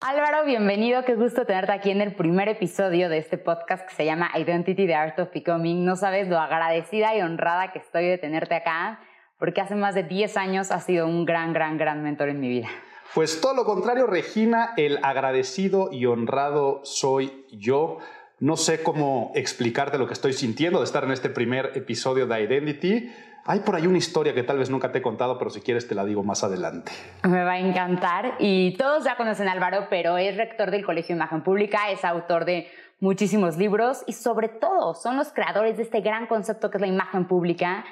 Álvaro, bienvenido. Qué gusto tenerte aquí en el primer episodio de este podcast que se llama Identity, the Art of Becoming. No sabes lo agradecida y honrada que estoy de tenerte acá, porque hace más de 10 años has sido un gran, gran, gran mentor en mi vida. Pues todo lo contrario, Regina, el agradecido y honrado soy yo. No sé cómo explicarte lo que estoy sintiendo de estar en este primer episodio de Identity hay por ahí una historia que tal vez nunca te he contado, pero si quieres te la digo más adelante. Me va a encantar. Y todos ya conocen Álvaro, pero es rector del Colegio Imagen Pública, es autor de muchísimos libros y sobre todo son los creadores de este gran concepto que es la imagen pública,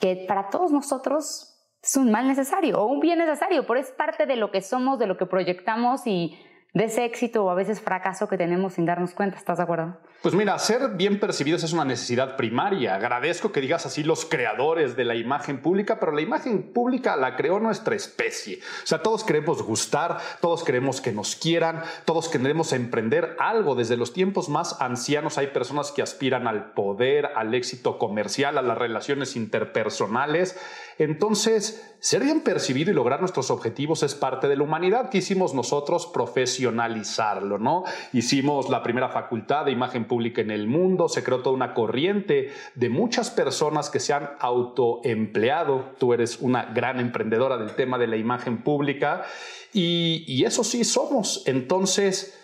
que para todos nosotros es un mal necesario o un bien necesario, pero es parte de lo que somos, de lo que proyectamos y de ese éxito o a veces fracaso que tenemos sin darnos cuenta. ¿Estás de acuerdo? Pues mira, ser bien percibidos es una necesidad primaria. Agradezco que digas así los creadores de la imagen pública, pero la imagen pública la creó nuestra especie. O sea, todos queremos gustar, todos queremos que nos quieran, todos queremos emprender algo. Desde los tiempos más ancianos hay personas que aspiran al poder, al éxito comercial, a las relaciones interpersonales. Entonces, ser bien percibido y lograr nuestros objetivos es parte de la humanidad que hicimos nosotros profesionalizarlo, ¿no? Hicimos la primera facultad de imagen pública en el mundo, se creó toda una corriente de muchas personas que se han autoempleado. Tú eres una gran emprendedora del tema de la imagen pública y, y eso sí somos. Entonces,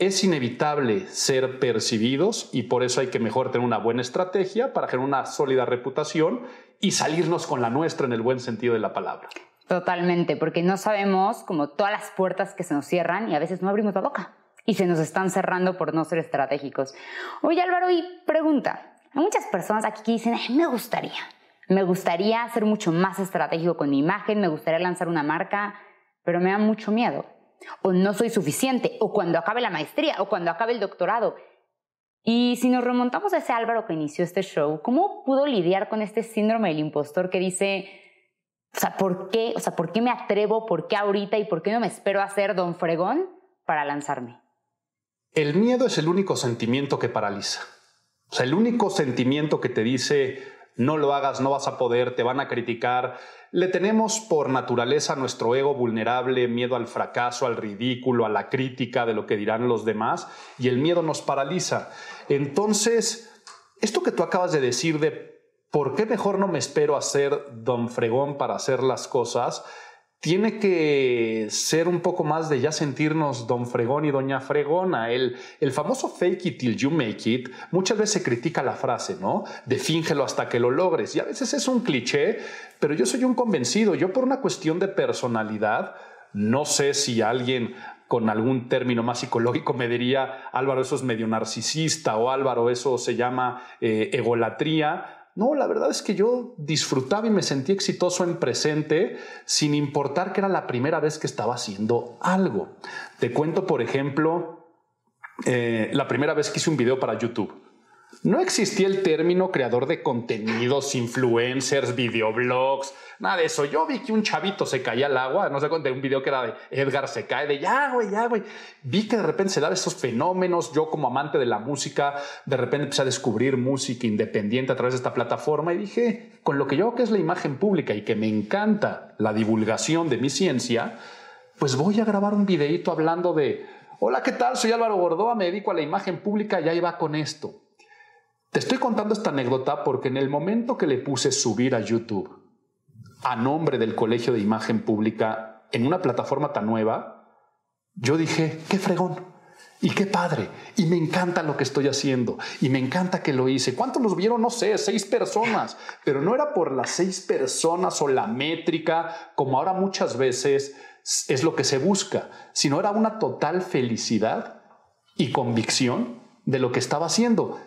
es inevitable ser percibidos y por eso hay que mejor tener una buena estrategia para generar una sólida reputación y salirnos con la nuestra en el buen sentido de la palabra. Totalmente, porque no sabemos como todas las puertas que se nos cierran y a veces no abrimos la boca y se nos están cerrando por no ser estratégicos. Oye Álvaro, y pregunta, hay muchas personas aquí que dicen, me gustaría, me gustaría ser mucho más estratégico con mi imagen, me gustaría lanzar una marca, pero me da mucho miedo o no soy suficiente, o cuando acabe la maestría, o cuando acabe el doctorado. Y si nos remontamos a ese Álvaro que inició este show, ¿cómo pudo lidiar con este síndrome del impostor que dice, o sea, ¿por qué? O sea, ¿por qué me atrevo? ¿Por qué ahorita? ¿Y por qué no me espero a ser don fregón para lanzarme? El miedo es el único sentimiento que paraliza. O sea, el único sentimiento que te dice, no lo hagas, no vas a poder, te van a criticar. Le tenemos por naturaleza nuestro ego vulnerable, miedo al fracaso, al ridículo, a la crítica de lo que dirán los demás, y el miedo nos paraliza. Entonces, esto que tú acabas de decir de por qué mejor no me espero a ser don fregón para hacer las cosas, tiene que ser un poco más de ya sentirnos don fregón y doña fregona. El, el famoso fake it till you make it, muchas veces se critica la frase, ¿no? De fíngelo hasta que lo logres. Y a veces es un cliché, pero yo soy un convencido. Yo por una cuestión de personalidad, no sé si alguien con algún término más psicológico me diría, Álvaro, eso es medio narcisista o Álvaro, eso se llama eh, egolatría no, la verdad es que yo disfrutaba y me sentí exitoso en presente sin importar que era la primera vez que estaba haciendo algo. Te cuento, por ejemplo, eh, la primera vez que hice un video para YouTube. No existía el término creador de contenidos, influencers, videoblogs, nada de eso. Yo vi que un chavito se caía al agua, no sé de un video que era de Edgar se cae, de ya, güey, ya, güey. Vi que de repente se daban esos fenómenos. Yo, como amante de la música, de repente empecé a descubrir música independiente a través de esta plataforma y dije, con lo que yo que es la imagen pública y que me encanta la divulgación de mi ciencia, pues voy a grabar un videito hablando de, hola, ¿qué tal? Soy Álvaro Gordoa, me dedico a la imagen pública y ahí va con esto. Te estoy contando esta anécdota porque en el momento que le puse subir a YouTube a nombre del Colegio de Imagen Pública en una plataforma tan nueva, yo dije, qué fregón y qué padre y me encanta lo que estoy haciendo y me encanta que lo hice. ¿Cuántos los vieron? No sé, seis personas, pero no era por las seis personas o la métrica como ahora muchas veces es lo que se busca, sino era una total felicidad y convicción de lo que estaba haciendo.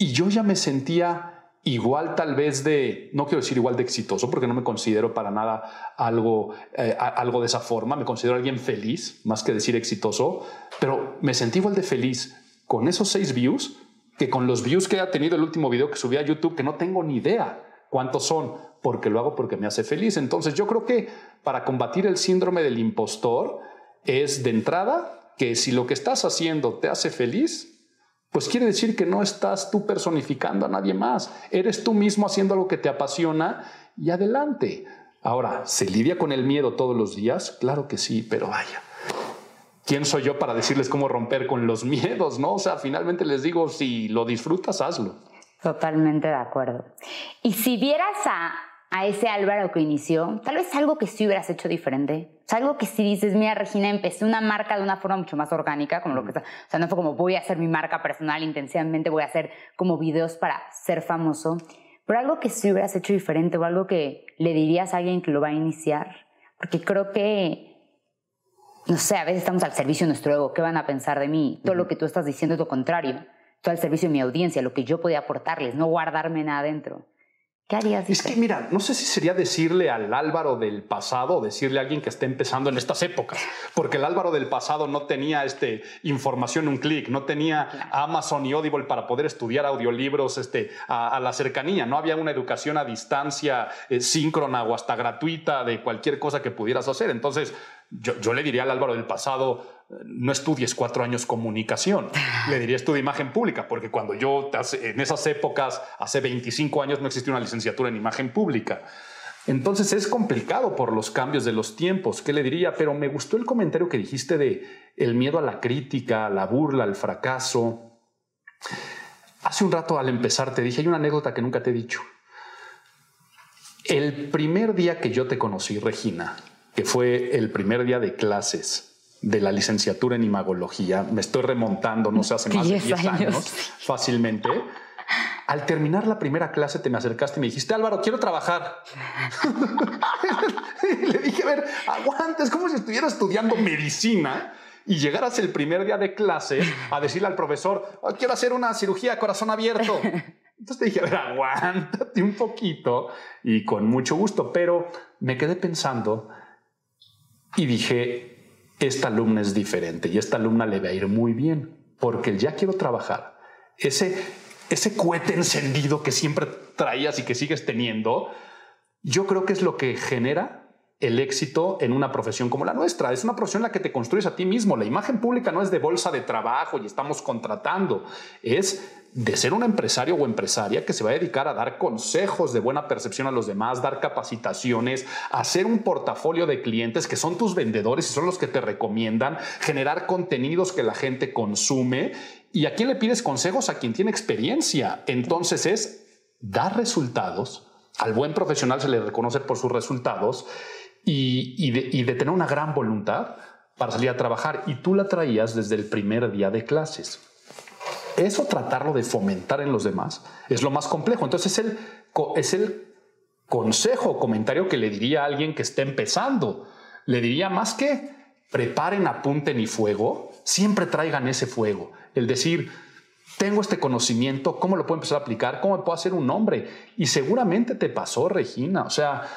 Y yo ya me sentía igual tal vez de, no quiero decir igual de exitoso, porque no me considero para nada algo, eh, algo de esa forma, me considero alguien feliz, más que decir exitoso, pero me sentí igual de feliz con esos seis views que con los views que ha tenido el último video que subí a YouTube, que no tengo ni idea cuántos son, porque lo hago porque me hace feliz. Entonces yo creo que para combatir el síndrome del impostor es de entrada que si lo que estás haciendo te hace feliz, pues quiere decir que no estás tú personificando a nadie más. Eres tú mismo haciendo lo que te apasiona y adelante. Ahora, ¿se lidia con el miedo todos los días? Claro que sí, pero vaya. ¿quién soy yo para decirles cómo romper con los miedos? ¿no? O sea, finalmente les digo, si lo disfrutas, hazlo. Totalmente de acuerdo. Y si vieras a, a ese Álvaro que inició, tal vez algo que sí hubieras hecho diferente. O sea, algo que si dices, mira, Regina, empecé una marca de una forma mucho más orgánica, como lo que está. O sea, no fue como voy a hacer mi marca personal intensivamente, voy a hacer como videos para ser famoso. Pero algo que sí hubieras hecho diferente o algo que le dirías a alguien que lo va a iniciar. Porque creo que, no sé, a veces estamos al servicio de nuestro ego. ¿Qué van a pensar de mí? Todo lo que tú estás diciendo es lo contrario todo el servicio de mi audiencia, lo que yo podía aportarles, no guardarme nada adentro. ¿Qué harías? Es que mira, no sé si sería decirle al Álvaro del pasado o decirle a alguien que esté empezando en estas épocas, porque el Álvaro del pasado no tenía este, información en un clic, no tenía Amazon y Audible para poder estudiar audiolibros este, a, la cercanía, no había una educación a distancia eh, síncrona o hasta gratuita de cualquier cosa que pudieras hacer. Entonces, yo, le diría al Álvaro del pasado, no estudies cuatro años comunicación, le diría estudia imagen pública, porque cuando yo, en esas épocas, hace 25 años, no existía una licenciatura en imagen pública. Entonces es complicado por los cambios de los tiempos. ¿Qué le diría? Pero me gustó el comentario que dijiste de el miedo a la crítica, a la burla, al fracaso. Hace un rato al empezar te dije, hay una anécdota que nunca te he dicho. El primer día que yo te conocí, Regina, que fue el primer día de clases, de la licenciatura en imagología, me estoy remontando, no sé, hace más de 10 años. fácilmente. Al terminar la primera clase te me acercaste y me dijiste, Álvaro, quiero trabajar. le dije, a ver, aguanta, es como si estuviera estudiando medicina y llegaras el primer día de clase a decirle al profesor, oh, quiero hacer una cirugía a corazón abierto. Entonces te dije, a ver, aguántate un poquito y con mucho gusto, pero me quedé pensando y dije, esta alumna es diferente y esta alumna le va a ir muy bien, porque ya quiero trabajar. Ese, ese cohete encendido que siempre traías y que sigues teniendo, yo creo que es lo que genera el éxito en una profesión como la nuestra. Es una profesión en la que te construyes a ti mismo. La imagen pública no es de bolsa de trabajo y estamos contratando. Es de ser un empresario o empresaria que se va a dedicar a dar consejos de buena percepción a los demás, dar capacitaciones, hacer un portafolio de clientes que son tus vendedores y son los que te recomiendan, generar contenidos que la gente consume. ¿Y a quién le pides consejos? A quien tiene experiencia. Entonces es dar resultados. Al buen profesional se le reconoce por sus resultados y, y de tener una gran voluntad para salir a trabajar. Y tú la traías desde el primer día de clases eso tratarlo de fomentar en los demás es lo más complejo. Entonces es el, es el consejo o comentario que le diría a alguien que esté empezando. Le diría más que preparen, apunten y fuego, siempre traigan ese fuego. El decir, tengo este conocimiento, ¿cómo lo puedo empezar a aplicar? ¿Cómo me puedo hacer un nombre? Y seguramente te pasó, Regina. O sea,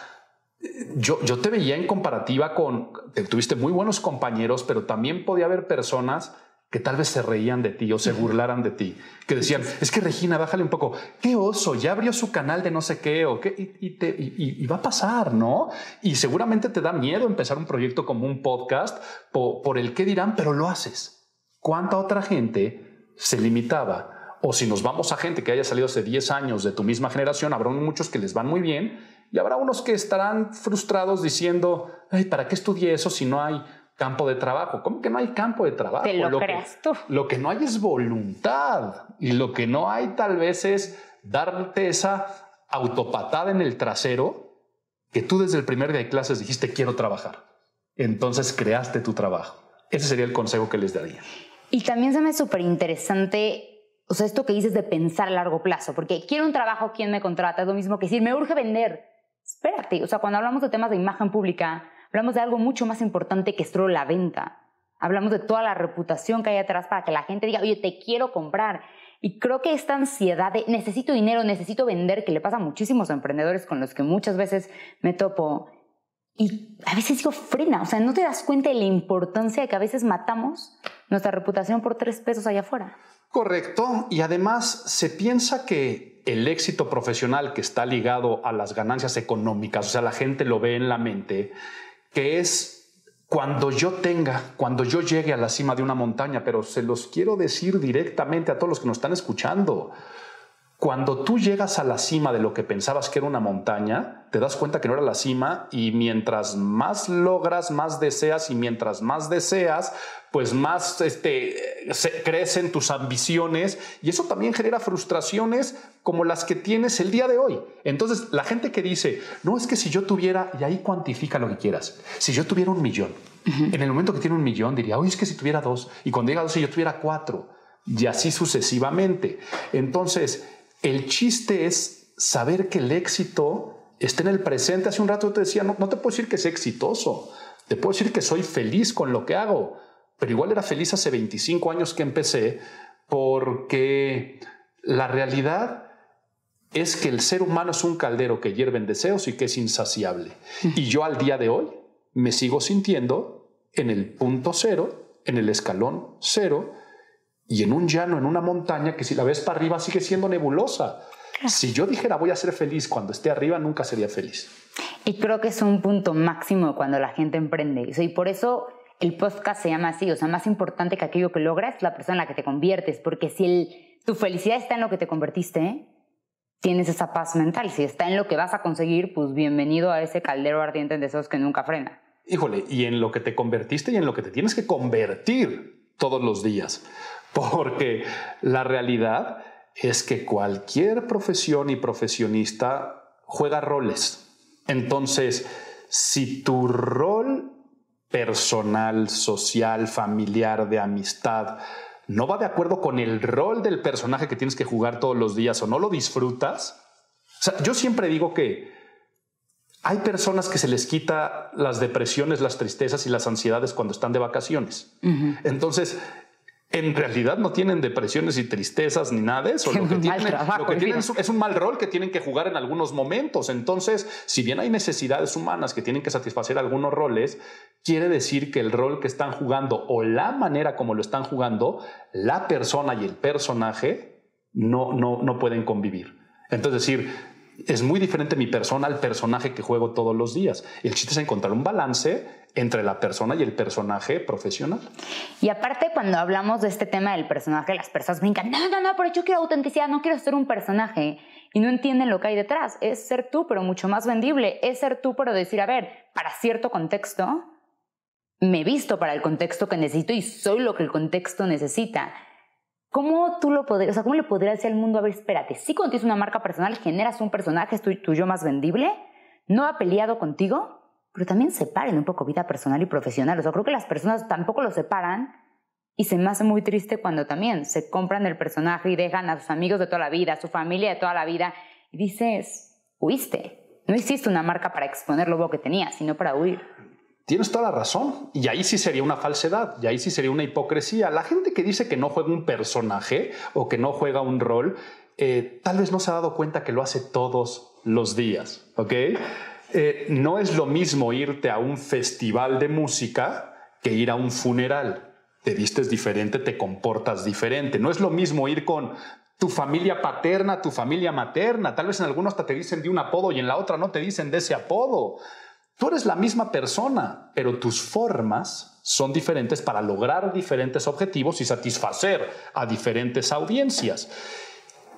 yo, yo te veía en comparativa con, tuviste muy buenos compañeros, pero también podía haber personas que tal vez se reían de ti o se burlaran de ti, que decían, es que Regina, bájale un poco, qué oso, ya abrió su canal de no sé qué, o qué, y, te, y, va a pasar, ¿no? Y seguramente te da miedo empezar un proyecto como un podcast por, por el qué dirán, pero lo haces. ¿Cuánta otra gente se limitaba? O si nos vamos a gente que haya salido hace 10 años de tu misma generación, habrá muchos que les van muy bien y habrá unos que estarán frustrados diciendo, ay, ¿para qué estudié eso si no hay campo de trabajo. ¿Cómo que no hay campo de trabajo? Te lo, creas tú. Lo que no hay es voluntad y lo que no hay tal vez es darte esa autopatada en el trasero que tú desde el primer día de clases dijiste quiero trabajar. Entonces creaste tu trabajo. Ese sería el consejo que les daría. Y también se me es súper interesante o sea, esto que dices de pensar a largo plazo, porque quiero un trabajo, ¿quién me contrata? Es lo mismo que decir, me urge vender. Espérate, o sea, cuando hablamos de temas de imagen pública, Hablamos de algo mucho más importante que solo la venta. Hablamos de toda la reputación que hay atrás para que la gente diga, oye, te quiero comprar. Y creo que esta ansiedad de necesito dinero, necesito vender, que le pasa a muchísimos emprendedores con los que muchas veces me topo, y a veces digo, frena, o sea, no te das cuenta de la importancia de que a veces matamos nuestra reputación por tres pesos allá afuera. Correcto, y además se piensa que el éxito profesional que está ligado a las ganancias económicas, o sea, la gente lo ve en la mente, que es cuando yo tenga, cuando yo llegue a la cima de una montaña, pero se los quiero decir directamente a todos los que nos están escuchando. Cuando tú llegas a la cima de lo que pensabas que era una montaña, te das cuenta que no era la cima y mientras más logras, más deseas y mientras más deseas, pues más este, crecen tus ambiciones y eso también genera frustraciones como las que tienes el día de hoy. Entonces, la gente que dice, no es que si yo tuviera, y ahí cuantifica lo que quieras, si yo tuviera un millón, en el momento que tiene un millón diría, oye, es que si tuviera dos, y cuando llega a dos, si yo tuviera cuatro, y así sucesivamente. Entonces, el chiste es saber que el éxito está en el presente. Hace un rato te decía, no, no te puedo decir que es exitoso, te puedo decir que soy feliz con lo que hago, pero igual era feliz hace 25 años que empecé porque la realidad es que el ser humano es un caldero que hierve en deseos y que es insaciable. Y yo al día de hoy me sigo sintiendo en el punto cero, en el escalón cero, y en un llano, en una montaña que si la ves para arriba sigue siendo nebulosa. Si yo dijera voy a ser feliz cuando esté arriba, nunca sería feliz. Y creo que es un punto máximo cuando la gente emprende. Y por eso el podcast se llama así. O sea, más importante que aquello que logras es la persona en la que te conviertes. Porque si el, tu felicidad está en lo que te convertiste, tienes esa paz mental. Si está en lo que vas a conseguir, pues bienvenido a ese caldero ardiente de esos que nunca frena. Híjole, y en lo que te convertiste y en lo que te tienes que convertir todos los días. Porque la realidad es que cualquier profesión y profesionista juega roles. Entonces, si tu rol personal, social, familiar, de amistad, no va de acuerdo con el rol del personaje que tienes que jugar todos los días o no lo disfrutas, yo siempre digo que hay personas que se les quita las depresiones, las tristezas y las ansiedades cuando están de vacaciones. Entonces, en realidad no tienen depresiones y tristezas ni nada de eso. Lo que, tienen, es, un mal rol que tienen que jugar en algunos momentos. Entonces, si bien hay necesidades humanas que tienen que satisfacer algunos roles, quiere decir que el rol que están jugando o la manera como lo están jugando, la persona y el personaje no, no, no pueden convivir. Entonces, decir, es muy diferente mi persona al personaje que juego todos los días. El chiste es encontrar un balance entre la persona y el personaje profesional. Y aparte, cuando hablamos de este tema del personaje, las personas brincan, no, no, no, pero yo quiero autenticidad, no quiero ser un personaje. Y no entienden lo que hay detrás. Es ser tú, pero mucho más vendible. Es ser tú, pero decir, a ver, para cierto contexto, me visto para el contexto que necesito y soy lo que el contexto necesita. ¿Cómo tú lo podrías, o sea, cómo le podrías decir al mundo, a ver, espérate, si cuando tienes una marca personal generas un personaje, es tuyo más vendible, no ha peleado contigo, pero también separen un poco vida personal y profesional. O sea, creo que las personas tampoco lo separan y se me hace muy triste cuando también se compran el personaje y dejan a sus amigos de toda la vida, a su familia de toda la vida y dices, huiste. No hiciste una marca para exponer lo que tenías, sino para huir. Tienes toda la razón. Y ahí sí sería una falsedad, y ahí sí sería una hipocresía. La gente que dice que no juega un personaje o que no juega un rol, eh, tal vez no se ha dado cuenta que lo hace todos los días, ¿ok? Eh, no es lo mismo irte a un festival de música que ir a un funeral. Te vistes diferente, te comportas diferente. No es lo mismo ir con tu familia paterna, tu familia materna. Tal vez en algunos te dicen de un apodo y en la otra no te dicen de ese apodo. Tú eres la misma persona, pero tus formas son diferentes para lograr diferentes objetivos y satisfacer a diferentes audiencias.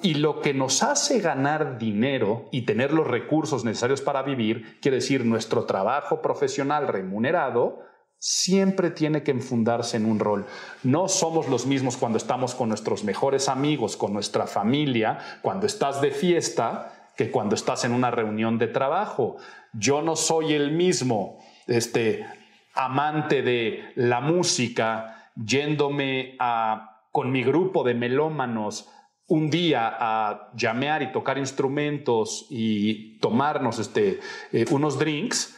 Y lo que nos hace ganar dinero y tener los recursos necesarios para vivir, quiere decir nuestro trabajo profesional remunerado, siempre tiene que enfundarse en un rol. No somos los mismos cuando estamos con nuestros mejores amigos, con nuestra familia, cuando estás de fiesta, que cuando estás en una reunión de trabajo. Yo no soy el mismo este, amante de la música yéndome a, con mi grupo de melómanos un día a llamear y tocar instrumentos y tomarnos este, eh, unos drinks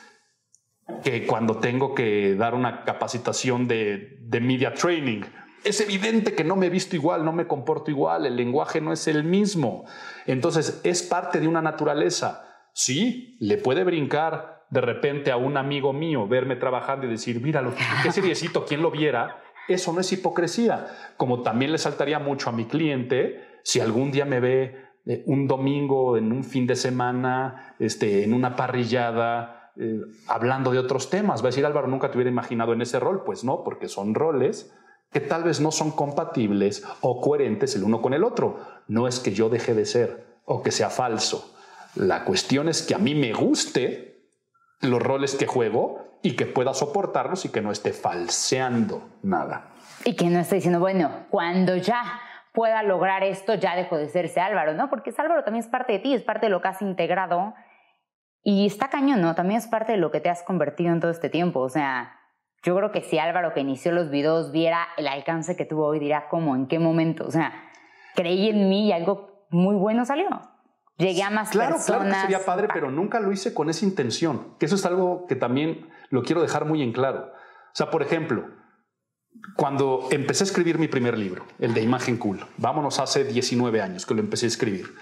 que cuando tengo que dar una capacitación de, de media training. Es evidente que no me he visto igual, no me comporto igual, el lenguaje no es el mismo. Entonces, es parte de una naturaleza. Sí, le puede brincar de repente a un amigo mío verme trabajando y decir, míralo, qué seriecito, ¿quién lo viera? Eso no es hipocresía. Como también le saltaría mucho a mi cliente si algún día me ve eh, un domingo, en un fin de semana, este, en una parrillada, eh, hablando de otros temas. Va a decir, Álvaro, nunca te hubiera imaginado en ese rol. Pues no, porque son roles que tal vez no son compatibles o coherentes el uno con el otro. No es que yo deje de ser o que sea falso. La cuestión es que a mí me guste los roles que juego y que pueda soportarlos y que no esté falseando nada. Y que no esté diciendo, bueno, cuando ya pueda lograr esto, ya dejo de ser ese Álvaro, ¿no? Porque ese Álvaro también es parte de ti, es parte de lo que has integrado. Y está cañón, ¿no? También es parte de lo que te has convertido en todo este tiempo. O sea, yo creo que si Álvaro que inició los videos viera el alcance que tuvo hoy, dirá, ¿cómo? ¿En qué momento? O sea, creí en mí y algo muy bueno salió. Llegué a más claro, personas. Claro, que sería padre, pero nunca lo hice con esa intención. Que eso es algo que también lo quiero dejar muy en claro. O sea, por ejemplo, cuando empecé a escribir mi primer libro, el de Imagen Cool, vámonos hace 19 años que lo empecé a escribir.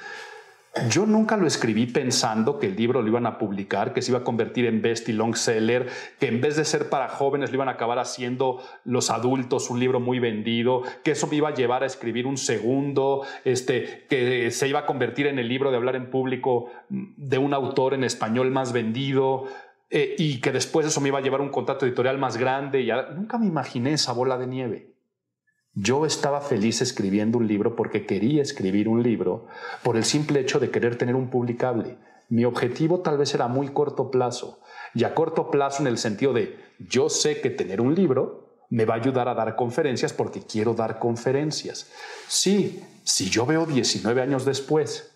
Yo nunca lo escribí pensando que el libro lo iban a publicar, que se iba a convertir en best y long seller, que en vez de ser para jóvenes lo iban a acabar haciendo los adultos, un libro muy vendido, que eso me iba a llevar a escribir un segundo, este, que se iba a convertir en el libro de hablar en público de un autor en español más vendido. Eh, y que después eso me iba a llevar a un contrato editorial más grande. Y nunca me imaginé esa bola de nieve. Yo estaba feliz escribiendo un libro porque quería escribir un libro por el simple hecho de querer tener un publicable. Mi objetivo tal vez era muy corto plazo. Y a corto plazo en el sentido de yo sé que tener un libro me va a ayudar a dar conferencias porque quiero dar conferencias. Sí, si yo veo 19 años después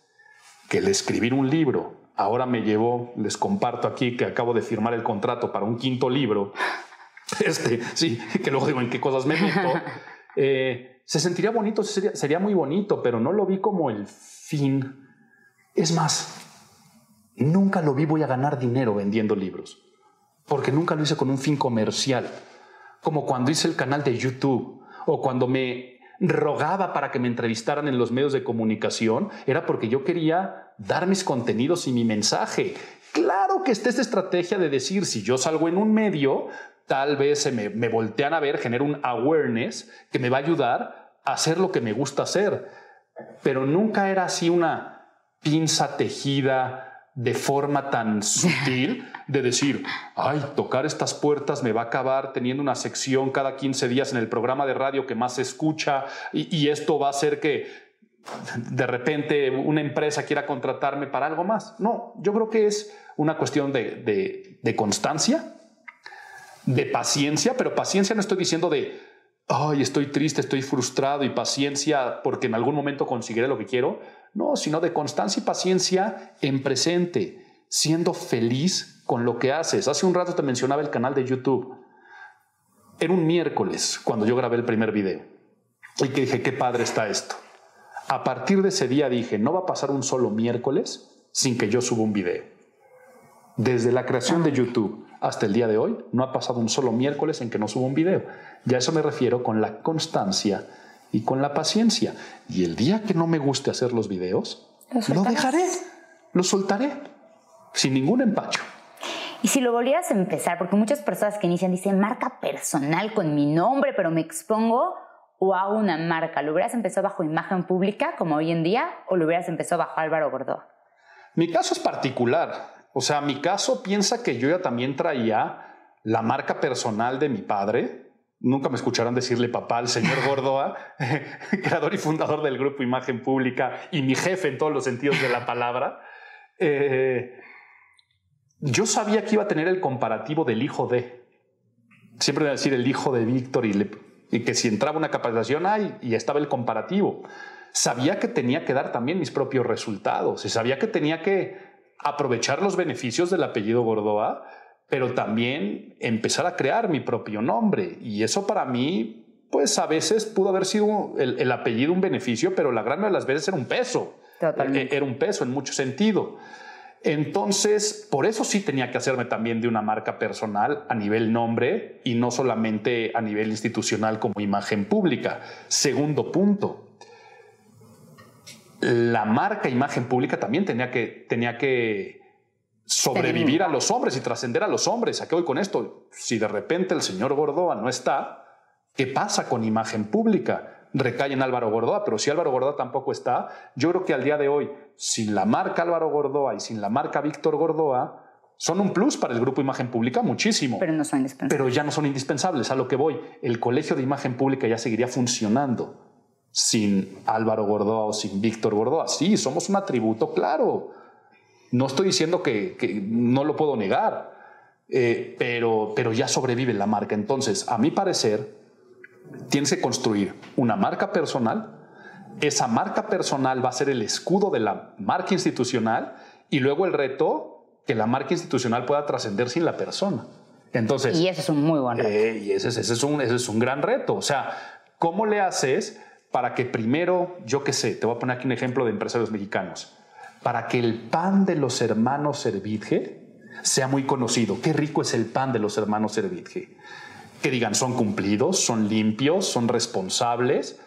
que el escribir un libro ahora me llevó, les comparto aquí que acabo de firmar el contrato para un quinto libro, este, sí, que luego digo en qué cosas me meto. Eh, se sentiría bonito, sería, sería muy bonito, pero no lo vi como el fin. Es más, nunca lo vi voy a ganar dinero vendiendo libros, porque nunca lo hice con un fin comercial, como cuando hice el canal de YouTube o cuando me rogaba para que me entrevistaran en los medios de comunicación, era porque yo quería dar mis contenidos y mi mensaje. Claro que está esta estrategia de decir, si yo salgo en un medio, tal vez se me, voltean a ver, genero un awareness que me va a ayudar a hacer lo que me gusta hacer. Pero nunca era así una pinza tejida de forma tan sutil de decir, ay, tocar estas puertas me va a acabar teniendo una sección cada 15 días en el programa de radio que más se escucha y, esto va a hacer que de repente una empresa quiera contratarme para algo más. No, yo creo que es una cuestión de, de constancia, de paciencia, pero paciencia no estoy diciendo de, ay, estoy triste, estoy frustrado y paciencia porque en algún momento conseguiré lo que quiero. No, sino de constancia y paciencia en presente, siendo feliz con lo que haces. Hace un rato te mencionaba el canal de YouTube. Era un miércoles cuando yo grabé el primer video y que dije, qué padre está esto. A partir de ese día dije, no va a pasar un solo miércoles sin que yo suba un video. Desde la creación de YouTube hasta el día de hoy no ha pasado un solo miércoles en que no subo un video. Ya eso me refiero con la constancia y con la paciencia. Y el día que no me guste hacer los videos, lo, dejaré, lo soltaré, sin ningún empacho. Y si lo volvieras a empezar, porque muchas personas que inician dicen marca personal con mi nombre, pero me expongo o hago una marca, ¿lo hubieras empezado bajo imagen pública como hoy en día o lo hubieras empezado bajo Álvaro Gordoa? Mi caso es particular. O sea, mi caso piensa que yo ya también traía la marca personal de mi padre. Nunca me escucharán decirle papá al señor Gordoa, creador y fundador del grupo Imagen Pública y mi jefe en todos los sentidos de la palabra. Eh, yo sabía que iba a tener el comparativo del hijo de. Siempre iba a decir el hijo de Víctor y, y, que si entraba una capacitación, ay, y estaba el comparativo. Sabía que tenía que dar también mis propios resultados y sabía que tenía que aprovechar los beneficios del apellido Gordoa, pero también empezar a crear mi propio nombre. Y eso para mí, pues a veces pudo haber sido el, apellido un beneficio, pero la gran mayoría de las veces era un peso. Totalmente. E, era un peso en mucho sentido. Entonces, por eso sí tenía que hacerme también de una marca personal a nivel nombre y no solamente a nivel institucional como imagen pública. Segundo punto, la marca imagen pública también tenía que, tenía que sobrevivir a los hombres y trascender a los hombres. ¿A qué voy con esto? Si de repente el señor Gordoa no está, ¿qué pasa con imagen pública? Recae en Álvaro Gordoa, pero si Álvaro Gordoa tampoco está, yo creo que al día de hoy, sin la marca Álvaro Gordoa y sin la marca Víctor Gordoa, son un plus para el grupo Imagen Pública muchísimo. Pero no son indispensables. Pero ya no son indispensables. A lo que voy, el colegio de imagen pública ya seguiría funcionando sin Álvaro Gordoa o sin Víctor Gordoa. Sí, somos un atributo, claro. No estoy diciendo que, no lo puedo negar, eh, pero, pero ya sobrevive la marca. Entonces, a mi parecer, tienes que construir una marca personal. Esa marca personal va a ser el escudo de la marca institucional y luego el reto que la marca institucional pueda trascender sin la persona. Entonces, y ese es un muy buen reto. Eh, y ese, ese, es un, ese es un gran reto. O sea, ¿cómo le haces para que primero, yo qué sé, te voy a poner aquí un ejemplo de empresarios mexicanos, para que el pan de los hermanos Servitje sea muy conocido? Qué rico es el pan de los hermanos Servitje. Que digan, son cumplidos, son limpios, son responsables.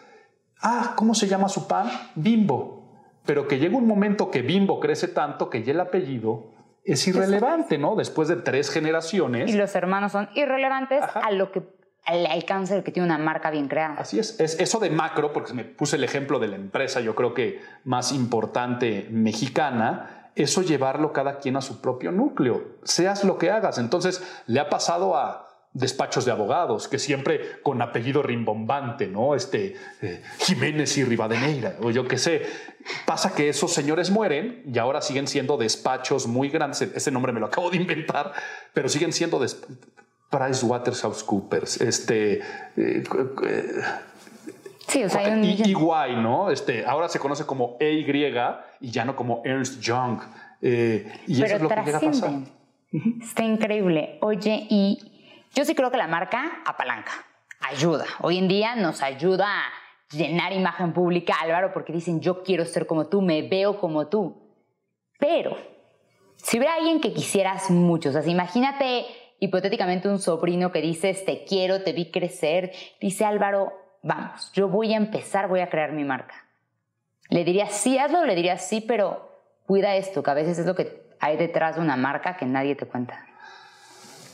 Ah, ¿cómo se llama su pan? Bimbo. Pero que llega un momento que Bimbo crece tanto que ya el apellido es irrelevante, ¿no? Después de tres generaciones. Y los hermanos son irrelevantes a lo que al alcance que tiene una marca bien creada. Así es. es. Eso de macro, porque me puse el ejemplo de la empresa, yo creo que más importante mexicana, eso llevarlo cada quien a su propio núcleo, seas lo que hagas. Entonces, le ha pasado a despachos de abogados, que siempre con apellido rimbombante, ¿no? Este, eh, Jiménez y Rivadeneira, o yo qué sé. Pasa que esos señores mueren y ahora siguen siendo despachos muy grandes. Ese nombre me lo acabo de inventar, pero siguen siendo Price Waterhouse Coopers, este... Eh, sí, o sea, hay ¿no? Este, ahora se conoce como EY y ya no como Ernst Young. Eh, y eso es lo que llega a pasar. Está increíble. Oye, y yo sí creo que la marca apalanca, ayuda. Hoy en día nos ayuda a llenar imagen pública, Álvaro, porque dicen yo quiero ser como tú, me veo como tú. Pero, si hubiera alguien que quisieras mucho, o sea, imagínate hipotéticamente un sobrino que dices te quiero, te vi crecer, dice Álvaro, vamos, yo voy a empezar, voy a crear mi marca. Le diría sí, hazlo, le diría sí, pero cuida esto, que a veces es lo que hay detrás de una marca que nadie te cuenta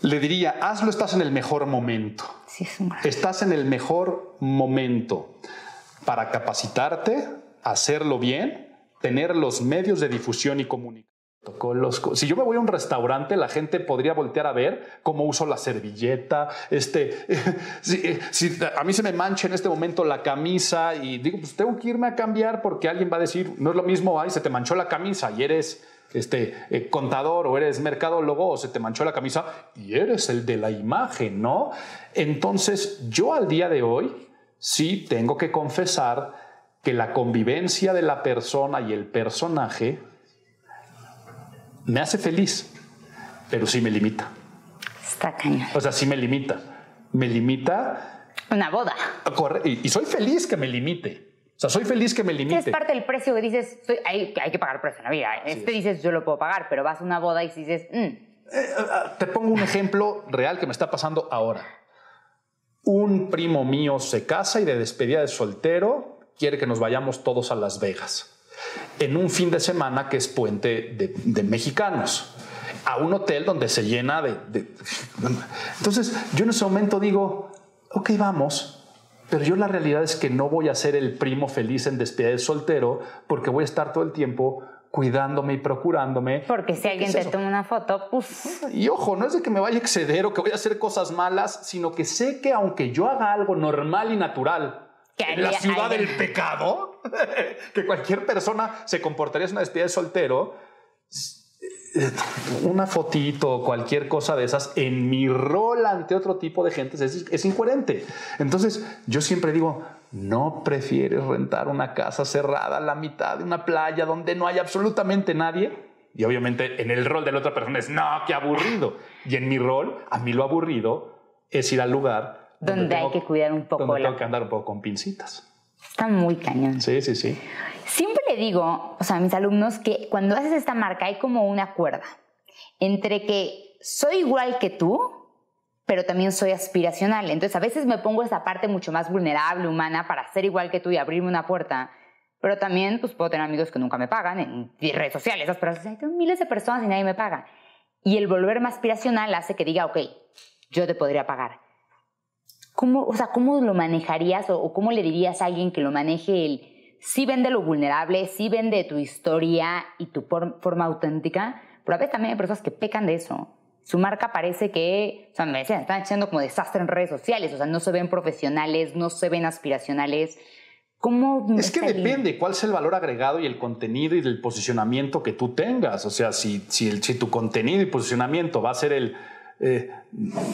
le diría, hazlo, estás en el mejor momento. Sí, es un estás en el mejor momento para capacitarte, hacerlo bien, tener los medios de difusión y comunicación. Si yo me voy a un restaurante, la gente podría voltear a ver cómo uso la servilleta. Este, si, a mí se me mancha en este momento la camisa y digo, pues tengo que irme a cambiar porque alguien va a decir, no es lo mismo, ay, se te manchó la camisa y eres este, eh, contador o eres mercadólogo o se te manchó la camisa y eres el de la imagen, ¿no? Entonces yo al día de hoy sí tengo que confesar que la convivencia de la persona y el personaje me hace feliz, pero sí me limita. Está cañón. O sea, sí me limita. Me limita. Una boda. y soy feliz que me limite. O sea, soy feliz que me limite. Es parte del precio que dices, hay, que pagar precio en la vida. Este dices, yo lo puedo pagar, pero vas a una boda y dices, mm". eh, eh, te pongo un ejemplo real que me está pasando ahora. Un primo mío se casa y de despedida de soltero quiere que nos vayamos todos a Las Vegas. En un fin de semana que es puente de, mexicanos. A un hotel donde se llena de, de... Entonces, yo en ese momento digo, ok, vamos pero yo la realidad es que no voy a ser el primo feliz en despedida de soltero porque voy a estar todo el tiempo cuidándome y procurándome. Porque si alguien te toma una foto, pues... Y ojo, no es de que me vaya a exceder o que voy a hacer cosas malas, sino que sé que aunque yo haga algo normal y natural en la ciudad del pecado, que cualquier persona se comportaría en una despedida de soltero, una fotito o cualquier cosa de esas en mi rol ante otro tipo de gente es, incoherente. Entonces, yo siempre digo, no prefieres rentar una casa cerrada a la mitad de una playa donde no hay absolutamente nadie. Y obviamente en el rol de la otra persona es, no, qué aburrido. Y en mi rol, a mí lo aburrido es ir al lugar donde, hay que cuidar un poco. Donde tengo que andar un poco con pincitas. Está muy cañón. Sí, sí, sí. Siempre le digo, o sea, a mis alumnos que cuando haces esta marca hay como una cuerda entre que soy igual que tú, pero también soy aspiracional. Entonces a veces me pongo esa parte mucho más vulnerable, humana, para ser igual que tú y abrirme una puerta. Pero también pues, puedo tener amigos que nunca me pagan en redes sociales. Esas personas, tengo miles de personas y nadie me paga. Y el volverme aspiracional hace que diga, ok, yo te podría pagar. ¿Cómo, o sea, ¿cómo lo manejarías o, o cómo le dirías a alguien que lo maneje el sí vende lo vulnerable, sí vende tu historia y tu forma auténtica, pero a veces también hay personas que pecan de eso. Su marca parece que, o sea, me decían, están echando como desastre en redes sociales, o sea, no se ven profesionales, no se ven aspiracionales. ¿Cómo es que depende cuál es el valor agregado y el contenido y el posicionamiento que tú tengas. O sea, si, si, el, si tu contenido y posicionamiento va a ser el eh,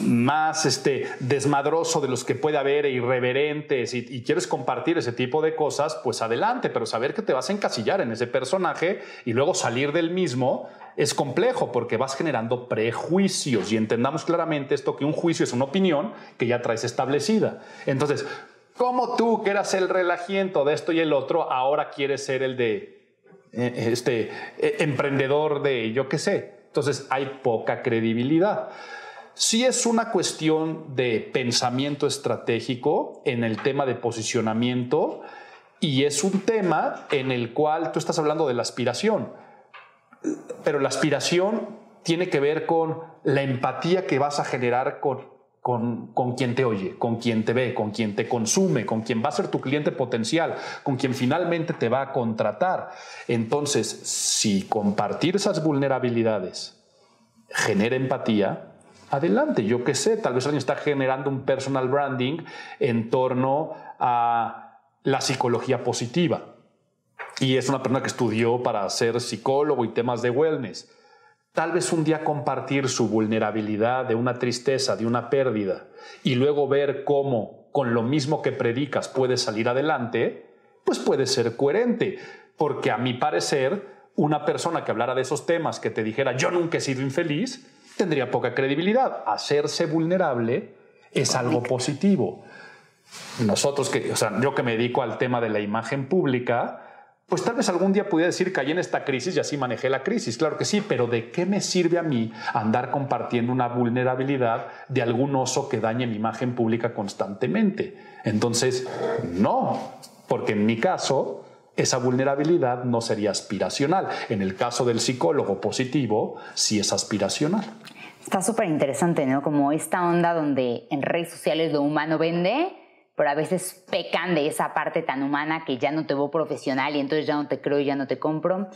más este, desmadroso de los que puede haber e irreverentes y, quieres compartir ese tipo de cosas, pues adelante, pero saber que te vas a encasillar en ese personaje y luego salir del mismo es complejo porque vas generando prejuicios y entendamos claramente esto que un juicio es una opinión que ya traes establecida. Entonces, como tú que eras el relajiento de esto y el otro, ahora quieres ser el de eh, este eh, emprendedor de yo qué sé. Entonces hay poca credibilidad. Si es una cuestión de pensamiento estratégico en el tema de posicionamiento y es un tema en el cual tú estás hablando de la aspiración, pero la aspiración tiene que ver con la empatía que vas a generar con, con, quien te oye, con quien te ve, con quien te consume, con quien va a ser tu cliente potencial, con quien finalmente te va a contratar. Entonces, si compartir esas vulnerabilidades genera empatía, adelante, yo qué sé, tal vez alguien está generando un personal branding en torno a la psicología positiva y es una persona que estudió para ser psicólogo y temas de wellness. Tal vez un día compartir su vulnerabilidad de una tristeza, de una pérdida, y luego ver cómo con lo mismo que predicas puedes salir adelante, pues puede ser coherente, porque a mi parecer, una persona que hablara de esos temas, que te dijera yo nunca he sido infeliz, tendría poca credibilidad. Hacerse vulnerable es algo positivo. Nosotros que, o sea, yo que me dedico al tema de la imagen pública, pues tal vez algún día pudiera decir caí en esta crisis y así manejé la crisis, claro que sí, pero ¿de qué me sirve a mí andar compartiendo una vulnerabilidad de algún oso que dañe mi imagen pública constantemente? Entonces, no, porque en mi caso, esa vulnerabilidad no sería aspiracional. En el caso del psicólogo positivo, sí es aspiracional. Está súper interesante, ¿no? Como esta onda donde en redes sociales lo humano vende, pero a veces pecan de esa parte tan humana que ya no te veo profesional y entonces ya no te creo y ya no te compro.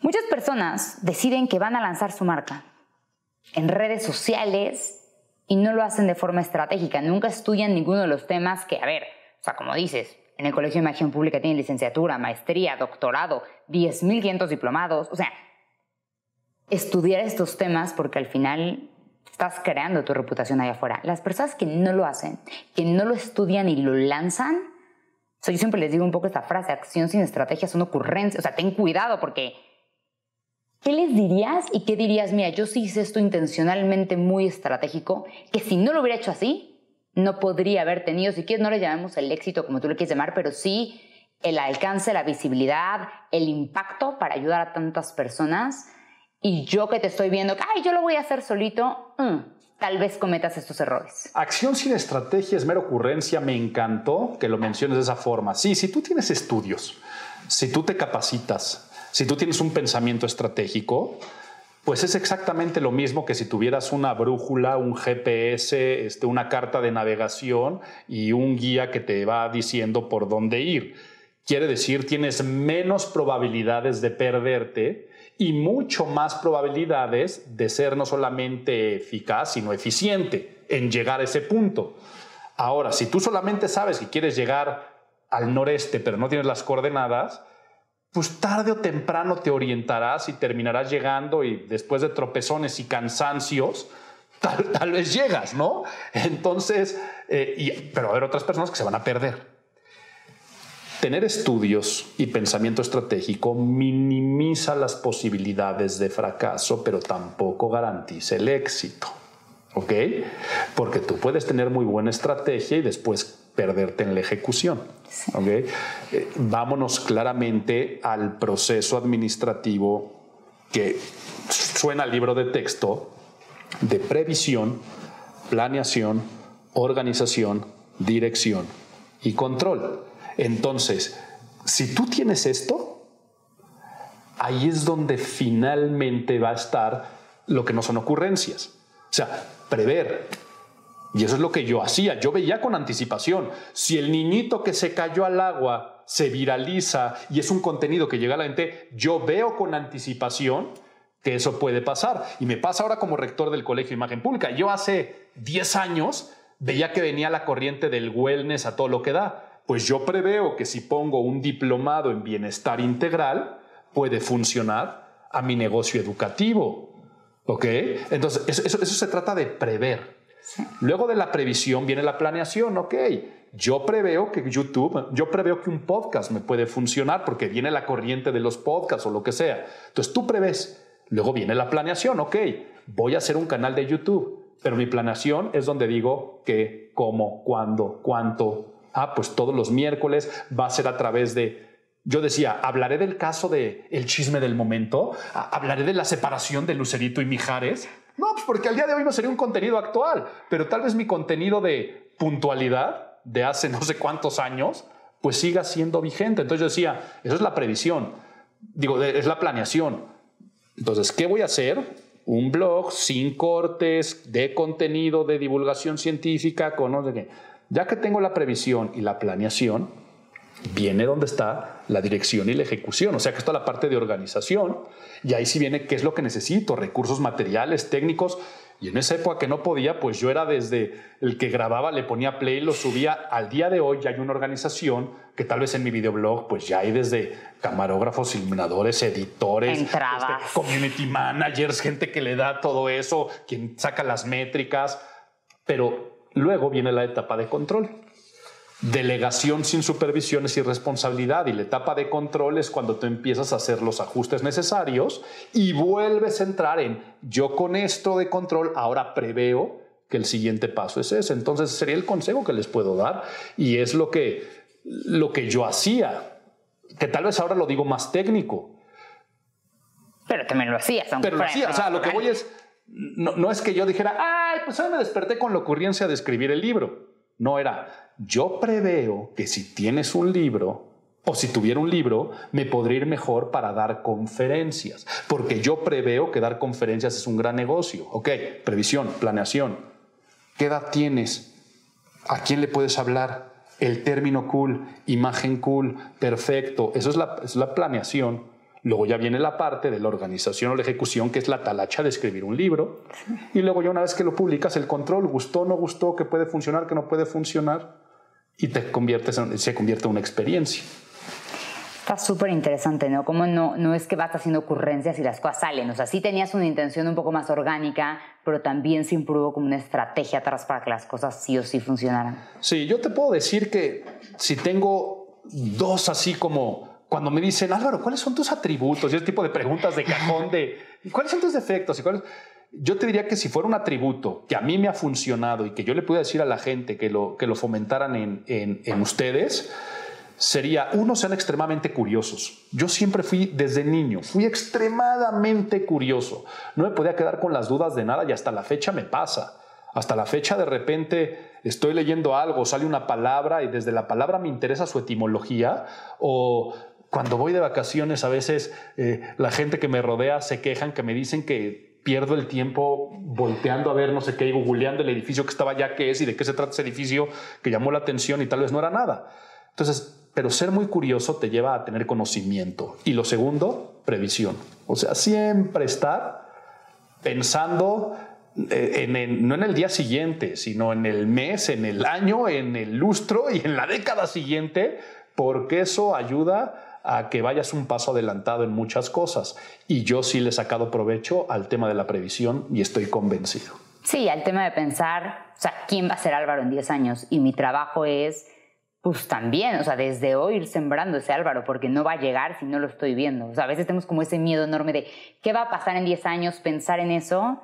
Muchas personas deciden que van a lanzar su marca en redes sociales y no lo hacen de forma estratégica, nunca estudian ninguno de los temas que, a ver, o sea, como dices, en el Colegio de Imagen Pública tienen licenciatura, maestría, doctorado, 10.500 diplomados. O sea, estudiar estos temas porque al final estás creando tu reputación allá afuera. Las personas que no lo hacen, que no lo estudian y lo lanzan, o yo siempre les digo un poco esta frase, acción sin estrategia es una ocurrencia. O sea, ten cuidado porque... ¿Qué les dirías y qué dirías? Mira, yo sí hice esto intencionalmente muy estratégico, que si no lo hubiera hecho así, no podría haber tenido, si quieres no le llamemos el éxito como tú le quieres llamar, pero sí el alcance, la visibilidad, el impacto para ayudar a tantas personas. Y yo que te estoy viendo, ay, yo lo voy a hacer solito, mm, tal vez cometas estos errores. Acción sin estrategia es mera ocurrencia. Me encantó que lo menciones de esa forma. Sí, si tú tienes estudios, si tú te capacitas, si tú tienes un pensamiento estratégico, pues es exactamente lo mismo que si tuvieras una brújula, un GPS, este, una carta de navegación y un guía que te va diciendo por dónde ir. Quiere decir, tienes menos probabilidades de perderte y mucho más probabilidades de ser no solamente eficaz, sino eficiente en llegar a ese punto. Ahora, si tú solamente sabes que quieres llegar al noreste, pero no tienes las coordenadas, pues tarde o temprano te orientarás y terminarás llegando y después de tropezones y cansancios, tal, vez llegas, ¿no? Entonces, eh, pero va a otras personas que se van a perder. Tener estudios y pensamiento estratégico minimiza las posibilidades de fracaso, pero tampoco garantiza el éxito. ¿Ok? Porque tú puedes tener muy buena estrategia y después perderte en la ejecución. ¿okay? Eh, vámonos claramente al proceso administrativo que suena al libro de texto de previsión, planeación, organización, dirección y control. Entonces, si tú tienes esto, ahí es donde finalmente va a estar lo que no son ocurrencias. O sea, prever, y eso es lo que yo hacía. Yo veía con anticipación. Si el niñito que se cayó al agua se viraliza y es un contenido que llega a la gente, yo veo con anticipación que eso puede pasar. Y me pasa ahora como rector del Colegio de Imagen Pública. Yo hace 10 años veía que venía la corriente del wellness a todo lo que da. Pues yo preveo que si pongo un diplomado en bienestar integral, puede funcionar a mi negocio educativo. ¿Ok? Entonces, eso, eso se trata de prever. Luego de la previsión viene la planeación, ok. Yo preveo que YouTube, yo preveo que un podcast me puede funcionar porque viene la corriente de los podcasts o lo que sea. Entonces tú prevés, luego viene la planeación, ok. Voy a hacer un canal de YouTube, pero mi planeación es donde digo qué, cómo, cuándo, cuánto. Ah, pues todos los miércoles va a ser a través de yo decía, hablaré del caso de el chisme del momento, hablaré de la separación de Lucerito y Mijares, no, pues porque al día de hoy no sería un contenido actual, pero tal vez mi contenido de puntualidad de hace no sé cuántos años, pues siga siendo vigente. Entonces yo decía, eso es la previsión, digo, es la planeación. Entonces, ¿qué voy a hacer? Un blog sin cortes, de contenido, de divulgación científica, con no sé qué. Ya que tengo la previsión y la planeación, viene donde está la dirección y la ejecución. O sea que está la parte de organización y ahí sí viene qué es lo que necesito, recursos materiales, técnicos. Y en esa época que no podía, pues yo era desde el que grababa, le ponía play, lo subía. Al día de hoy ya hay una organización que tal vez en mi videoblog, pues ya hay desde camarógrafos, iluminadores, editores, este, community managers, gente que le da todo eso, quien saca las métricas. Pero luego viene la etapa de control Delegación sin supervisiones y responsabilidad y la etapa de control es cuando tú empiezas a hacer los ajustes necesarios y vuelves a entrar en yo con esto de control ahora preveo que el siguiente paso es ese. Entonces sería el consejo que les puedo dar y es lo que, lo que yo hacía, que tal vez ahora lo digo más técnico. Pero también lo hacías. Pero lo hacía, o sea, lo que voy es, no, es que yo dijera, ay, pues hoy me desperté con la ocurrencia de escribir el libro. No era, yo preveo que si tienes un libro o si tuviera un libro, me podría ir mejor para dar conferencias, porque yo preveo que dar conferencias es un gran negocio. Ok, previsión, planeación. ¿Qué edad tienes? ¿A quién le puedes hablar? El término cool, imagen cool, perfecto. Eso es la planeación. Luego ya viene la parte de la organización o la ejecución, que es la talacha de escribir un libro. Y luego ya una vez que lo publicas, el control, gustó, no gustó, que puede funcionar, que no puede funcionar, y te conviertes se convierte en una experiencia. Está súper interesante, ¿no? Como no, no es que vas haciendo ocurrencias y las cosas salen. O sea, sí tenías una intención un poco más orgánica, pero también se hubo como una estrategia atrás para que las cosas sí o sí funcionaran. Sí, yo te puedo decir que si tengo dos así como cuando me dicen, Álvaro, ¿cuáles son tus atributos? Y ese tipo de preguntas de cajón de, ¿cuáles son tus defectos? ¿Y cuáles? Yo te diría que si fuera un atributo que a mí me ha funcionado y que yo le pudiera decir a la gente que lo, que lo fomentaran en, en, en ustedes, sería, uno, sean extremadamente curiosos. Yo siempre fui, desde niño, fui extremadamente curioso. No me podía quedar con las dudas de nada y hasta la fecha me pasa. Hasta la fecha de repente estoy leyendo algo, sale una palabra y desde la palabra me interesa su etimología o cuando voy de vacaciones, a veces eh, la gente que me rodea se quejan, que me dicen que pierdo el tiempo volteando a ver no sé qué y googleando el edificio que estaba allá, qué es y de qué se trata ese edificio que llamó la atención y tal vez no era nada. Entonces, pero ser muy curioso te lleva a tener conocimiento. Y lo segundo, previsión. O sea, siempre estar pensando eh, en no en el día siguiente, sino en el mes, en el año, en el lustro y en la década siguiente, porque eso ayuda a que vayas un paso adelantado en muchas cosas. Y yo sí le he sacado provecho al tema de la previsión y estoy convencido. Sí, al tema de pensar, o sea, ¿quién va a ser Álvaro en 10 años? Y mi trabajo es, pues también, o sea, desde hoy ir sembrando ese Álvaro, porque no va a llegar si no lo estoy viendo. O sea, a veces tenemos como ese miedo enorme de, ¿qué va a pasar en 10 años? Pensar en eso,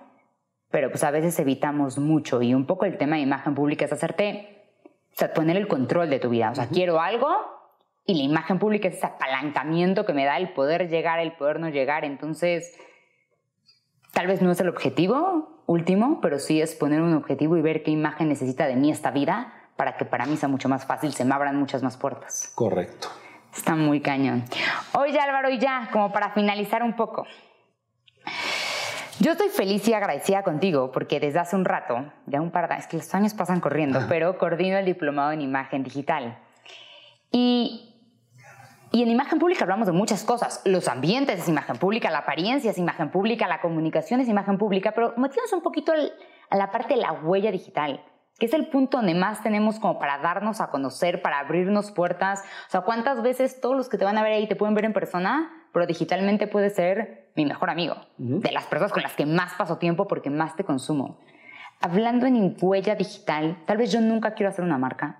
pero pues a veces evitamos mucho. Y un poco el tema de imagen pública es hacerte, o sea, poner el control de tu vida. O sea, quiero algo, y la imagen pública es ese apalancamiento que me da el poder llegar, el poder no llegar. Entonces, tal vez no es el objetivo último, pero sí es poner un objetivo y ver qué imagen necesita de mí esta vida para que para mí sea mucho más fácil, se me abran muchas más puertas. Correcto. Está muy cañón. Oye Álvaro, y ya, como para finalizar un poco. Yo estoy feliz y agradecida contigo porque desde hace un rato, ya un par de es que los años pasan corriendo, pero coordino el diplomado en imagen digital. Y y en imagen pública hablamos de muchas cosas. Los ambientes es imagen pública, la apariencia es imagen pública, la comunicación es imagen pública, pero metimos un poquito a la parte de la huella digital. que es el punto donde más tenemos como para darnos a conocer, para abrirnos puertas. O sea, ¿cuántas veces todos los que te van a ver ahí te pueden ver en persona, pero digitalmente puede ser mi mejor amigo, de las personas con las que más paso tiempo porque más te consumo? Hablando en huella digital, tal vez yo nunca quiero hacer una marca,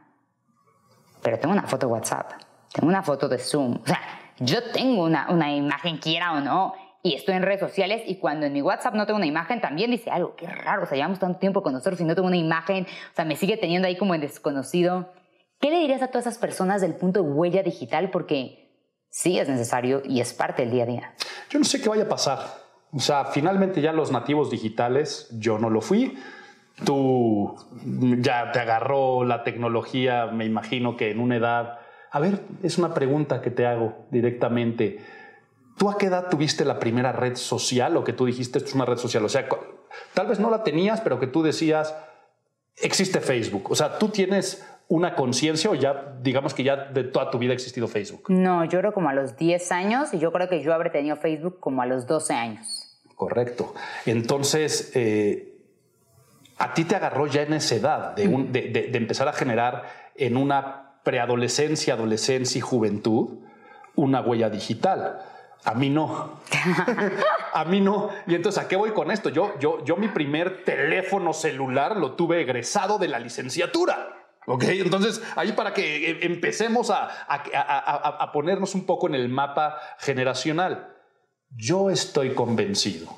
pero tengo una foto de WhatsApp, tengo una foto de Zoom. O sea, yo tengo una, una imagen, quiera o no, y estoy en redes sociales y cuando en mi WhatsApp no tengo una imagen, también dice algo, qué raro, o sea, llevamos tanto tiempo con nosotros y no tengo una imagen, o sea, me sigue teniendo ahí como en desconocido. ¿Qué le dirías a todas esas personas del punto de huella digital? Porque sí es necesario y es parte del día a día. Yo no sé qué vaya a pasar. O sea, finalmente ya los nativos digitales, yo no lo fui. Tú ya te agarró la tecnología, me imagino que en una edad... A ver, es una pregunta que te hago directamente ¿Tú a qué edad tuviste la primera red social o que tú dijiste esto es una red social? O sea, tal vez no la tenías, pero que tú decías, existe Facebook. O sea, tú tienes una conciencia o ya, digamos que ya de toda tu vida ha existido Facebook. No, yo creo como a los 10 años y yo creo que yo habré tenido Facebook como a los 12 años. Correcto. Entonces, eh, a ti te agarró ya en esa edad de, de empezar a generar en una preadolescencia, adolescencia y juventud una huella digital. A mí no. a mí no. Y entonces, ¿a qué voy con esto? Yo, yo, yo mi primer teléfono celular lo tuve egresado de la licenciatura. ¿Ok? Entonces, ahí para que eh, empecemos a, a, ponernos un poco en el mapa generacional. Yo estoy convencido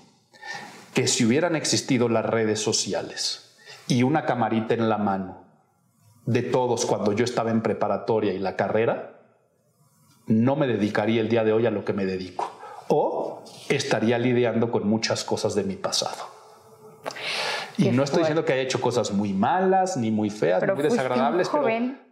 que si hubieran existido las redes sociales y una camarita en la mano de todos cuando yo estaba en preparatoria y la carrera, no me dedicaría el día de hoy a lo que me dedico. O estaría lidiando con muchas cosas de mi pasado. Y no estoy diciendo que haya hecho cosas muy malas, ni muy feas, ni muy desagradables,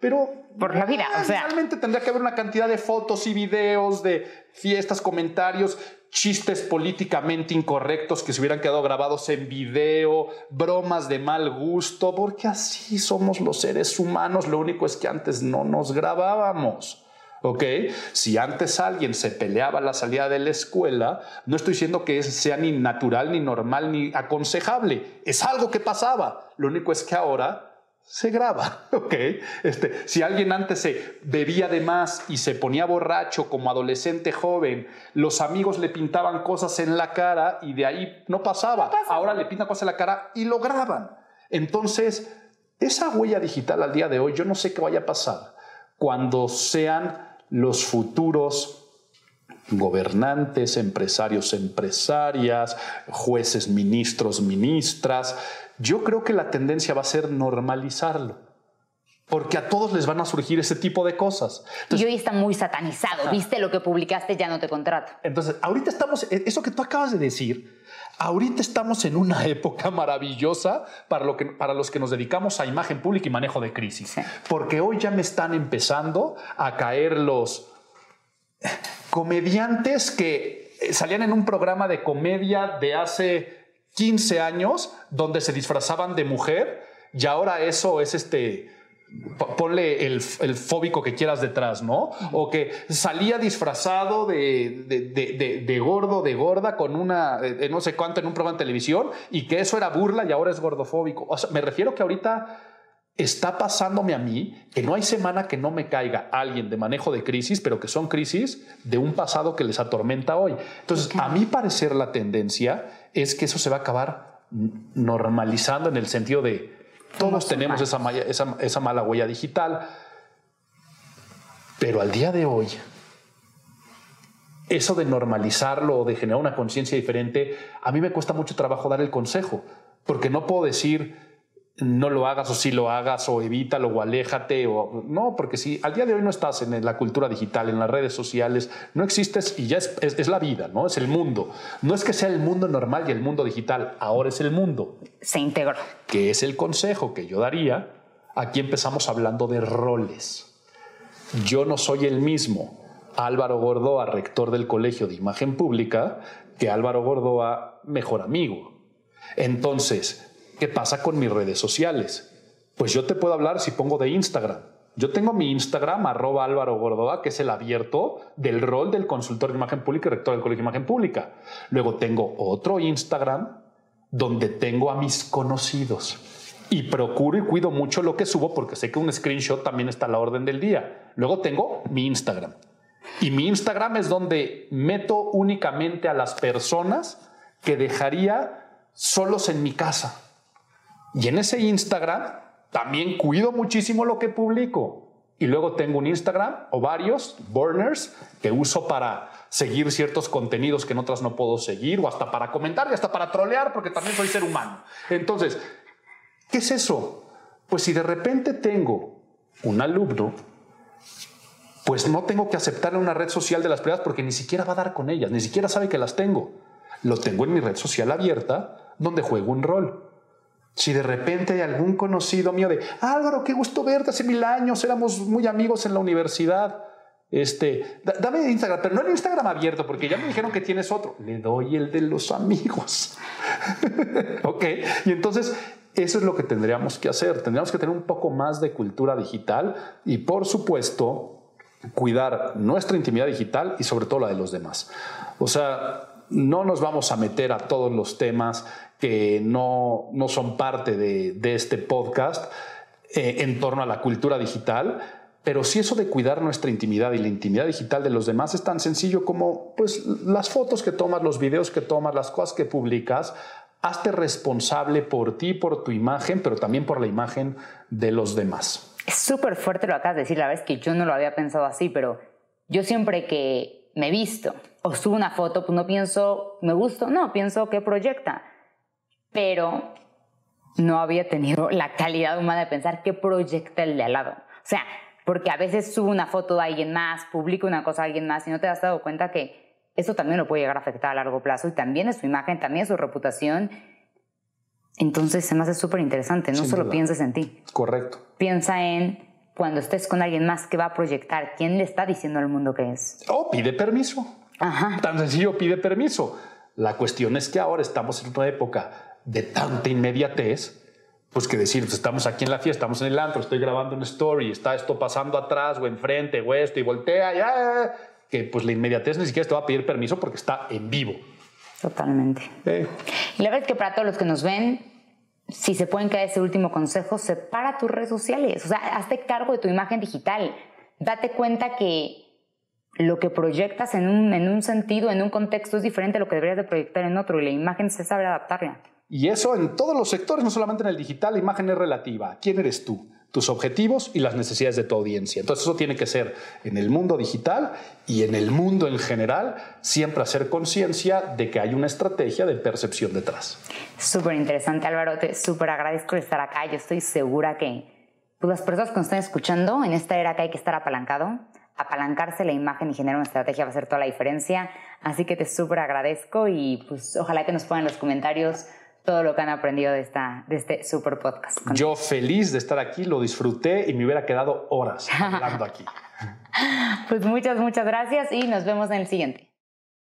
pero, por la vida. O sea, realmente tendría que haber una cantidad de fotos y videos, de fiestas, comentarios, chistes políticamente incorrectos que se hubieran quedado grabados en video, bromas de mal gusto, porque así somos los seres humanos. Lo único es que antes no nos grabábamos. ¿Ok? Si antes alguien se peleaba a la salida de la escuela, no estoy diciendo que sea ni natural, ni normal, ni aconsejable. Es algo que pasaba. Lo único es que ahora se graba, ¿ok? Este, si alguien antes se bebía de más y se ponía borracho como adolescente joven, los amigos le pintaban cosas en la cara y de ahí no pasaba. Ahora le pintan cosas en la cara y lo graban. Entonces, esa huella digital al día de hoy, yo no sé qué vaya a pasar cuando sean los futuros gobernantes, empresarios, empresarias, jueces, ministros, ministras. Yo creo que la tendencia va a ser normalizarlo. Porque a todos les van a surgir ese tipo de cosas. y hoy está muy satanizado. Viste lo que publicaste, ya no te contrato. Entonces, ahorita estamos, e, eso que tú acabas de decir, ahorita estamos en una época maravillosa para, lo que, para los que nos dedicamos a imagen pública y manejo de crisis. Porque hoy ya me están empezando a caer los comediantes que eh, salían en un programa de comedia de hace 15 años donde se disfrazaban de mujer y ahora eso es este ponle el, fóbico que quieras detrás, ¿no? O que salía disfrazado de, de, gordo, de gorda, con una, no sé cuánto en un programa de televisión, y que eso era burla y ahora es gordofóbico. O sea, me refiero que ahorita está pasándome a mí que no hay semana que no me caiga alguien de manejo de crisis, pero que son crisis de un pasado que les atormenta hoy. Entonces, a mi parecer la tendencia es que eso se va a acabar normalizando en el sentido de todos tenemos esa, esa, mala huella digital. Pero al día de hoy, eso de normalizarlo o de generar una conciencia diferente, a mí me cuesta mucho trabajo dar el consejo, porque no puedo decir, no lo hagas o si lo hagas o evítalo o aléjate o no, porque si al día de hoy no estás en la cultura digital, en las redes sociales, no existes y ya es, es, la vida, ¿no? Es el mundo. No es que sea el mundo normal y el mundo digital, ahora es el mundo. Se integró. Que es el consejo que yo daría. Aquí empezamos hablando de roles. Yo no soy el mismo Álvaro Gordoa, rector del Colegio de Imagen Pública, que Álvaro Gordoa, mejor amigo. Entonces, ¿Qué pasa con mis redes sociales? Pues yo te puedo hablar si pongo de Instagram. Yo tengo mi Instagram, arroba Álvaro Gordoa, que es el abierto del rol del consultor de imagen pública y rector del Colegio de Imagen Pública. Luego tengo otro Instagram donde tengo a mis conocidos. y procuro y cuido mucho lo que subo porque sé que un screenshot también está a la orden del día. Luego tengo mi Instagram. Y mi Instagram es donde meto únicamente a las personas que dejaría solos en mi casa. Y en ese Instagram también cuido muchísimo lo que publico. Y luego tengo un Instagram o varios burners que uso para seguir ciertos contenidos que en otras no puedo seguir o hasta para comentar y hasta para trolear porque también soy ser humano. Entonces, ¿qué es eso? Pues si de repente tengo un alumno, pues no tengo que aceptar una red social de las privadas porque ni siquiera va a dar con ellas, ni siquiera sabe que las tengo. Lo tengo en mi red social abierta donde juego un rol. Si de repente algún conocido mío de Álvaro, qué gusto verte, hace mil años éramos muy amigos en la universidad. Este, dame Instagram, pero no el Instagram abierto, porque ya me dijeron que tienes otro. Le doy el de los amigos. ok, y entonces eso es lo que tendríamos que hacer. Tendríamos que tener un poco más de cultura digital y, por supuesto, cuidar nuestra intimidad digital y sobre todo la de los demás. O sea, no nos vamos a meter a todos los temas que no, no son parte de, este podcast eh, en torno a la cultura digital, pero sí eso de cuidar nuestra intimidad y la intimidad digital de los demás es tan sencillo como pues las fotos que tomas, los videos que tomas, las cosas que publicas, hazte responsable por ti, por tu imagen, pero también por la imagen de los demás. Es súper fuerte lo acabas de decir, la verdad que yo no lo había pensado así, pero yo siempre que me visto o subo una foto, pues no pienso, me gusta, no, pienso que proyecta pero no había tenido la calidad humana de pensar qué proyecta el de al lado. O sea, porque a veces subo una foto de alguien más, publico una cosa de alguien más y no te has dado cuenta que eso también lo puede llegar a afectar a largo plazo y también es su imagen, también es su reputación. Entonces se me hace súper interesante, no solo pienses en ti. Correcto. Piensa en cuando estés con alguien más que va a proyectar, quién le está diciendo al mundo que es. Oh, pide permiso. Ajá. Tan sencillo, pide permiso. La cuestión es que ahora estamos en una época de tanta inmediatez, pues que decir, pues estamos aquí en la fiesta, estamos en el antro, estoy grabando una story, está esto pasando atrás o enfrente o esto y voltea, ya, que pues la inmediatez ni siquiera te va a pedir permiso porque está en vivo. Totalmente. Y la verdad es que para todos los que nos ven, si se pueden caer ese último consejo, separa tus redes sociales, o sea, hazte cargo de tu imagen digital, date cuenta que lo que proyectas en un, en un sentido, en un contexto, es diferente a lo que deberías de proyectar en otro y la imagen se sabe adaptarla. Y eso en todos los sectores, no solamente en el digital, la imagen es relativa. ¿Quién eres tú? tus objetivos y las necesidades de tu audiencia. Entonces eso tiene que ser en el mundo digital y en el mundo en general, siempre hacer conciencia de que hay una estrategia de percepción detrás. Súper interesante Álvaro, te súper agradezco estar acá. Yo estoy segura que pues, las personas que nos están escuchando, en esta era que hay que estar apalancado, apalancarse la imagen y generar una estrategia va a hacer toda la diferencia. Así que te súper agradezco y pues ojalá que nos pongan en los comentarios todo lo que han aprendido de, esta, de este super podcast. Yo feliz de estar aquí, lo disfruté y me hubiera quedado horas hablando aquí. pues muchas, muchas gracias y nos vemos en el siguiente.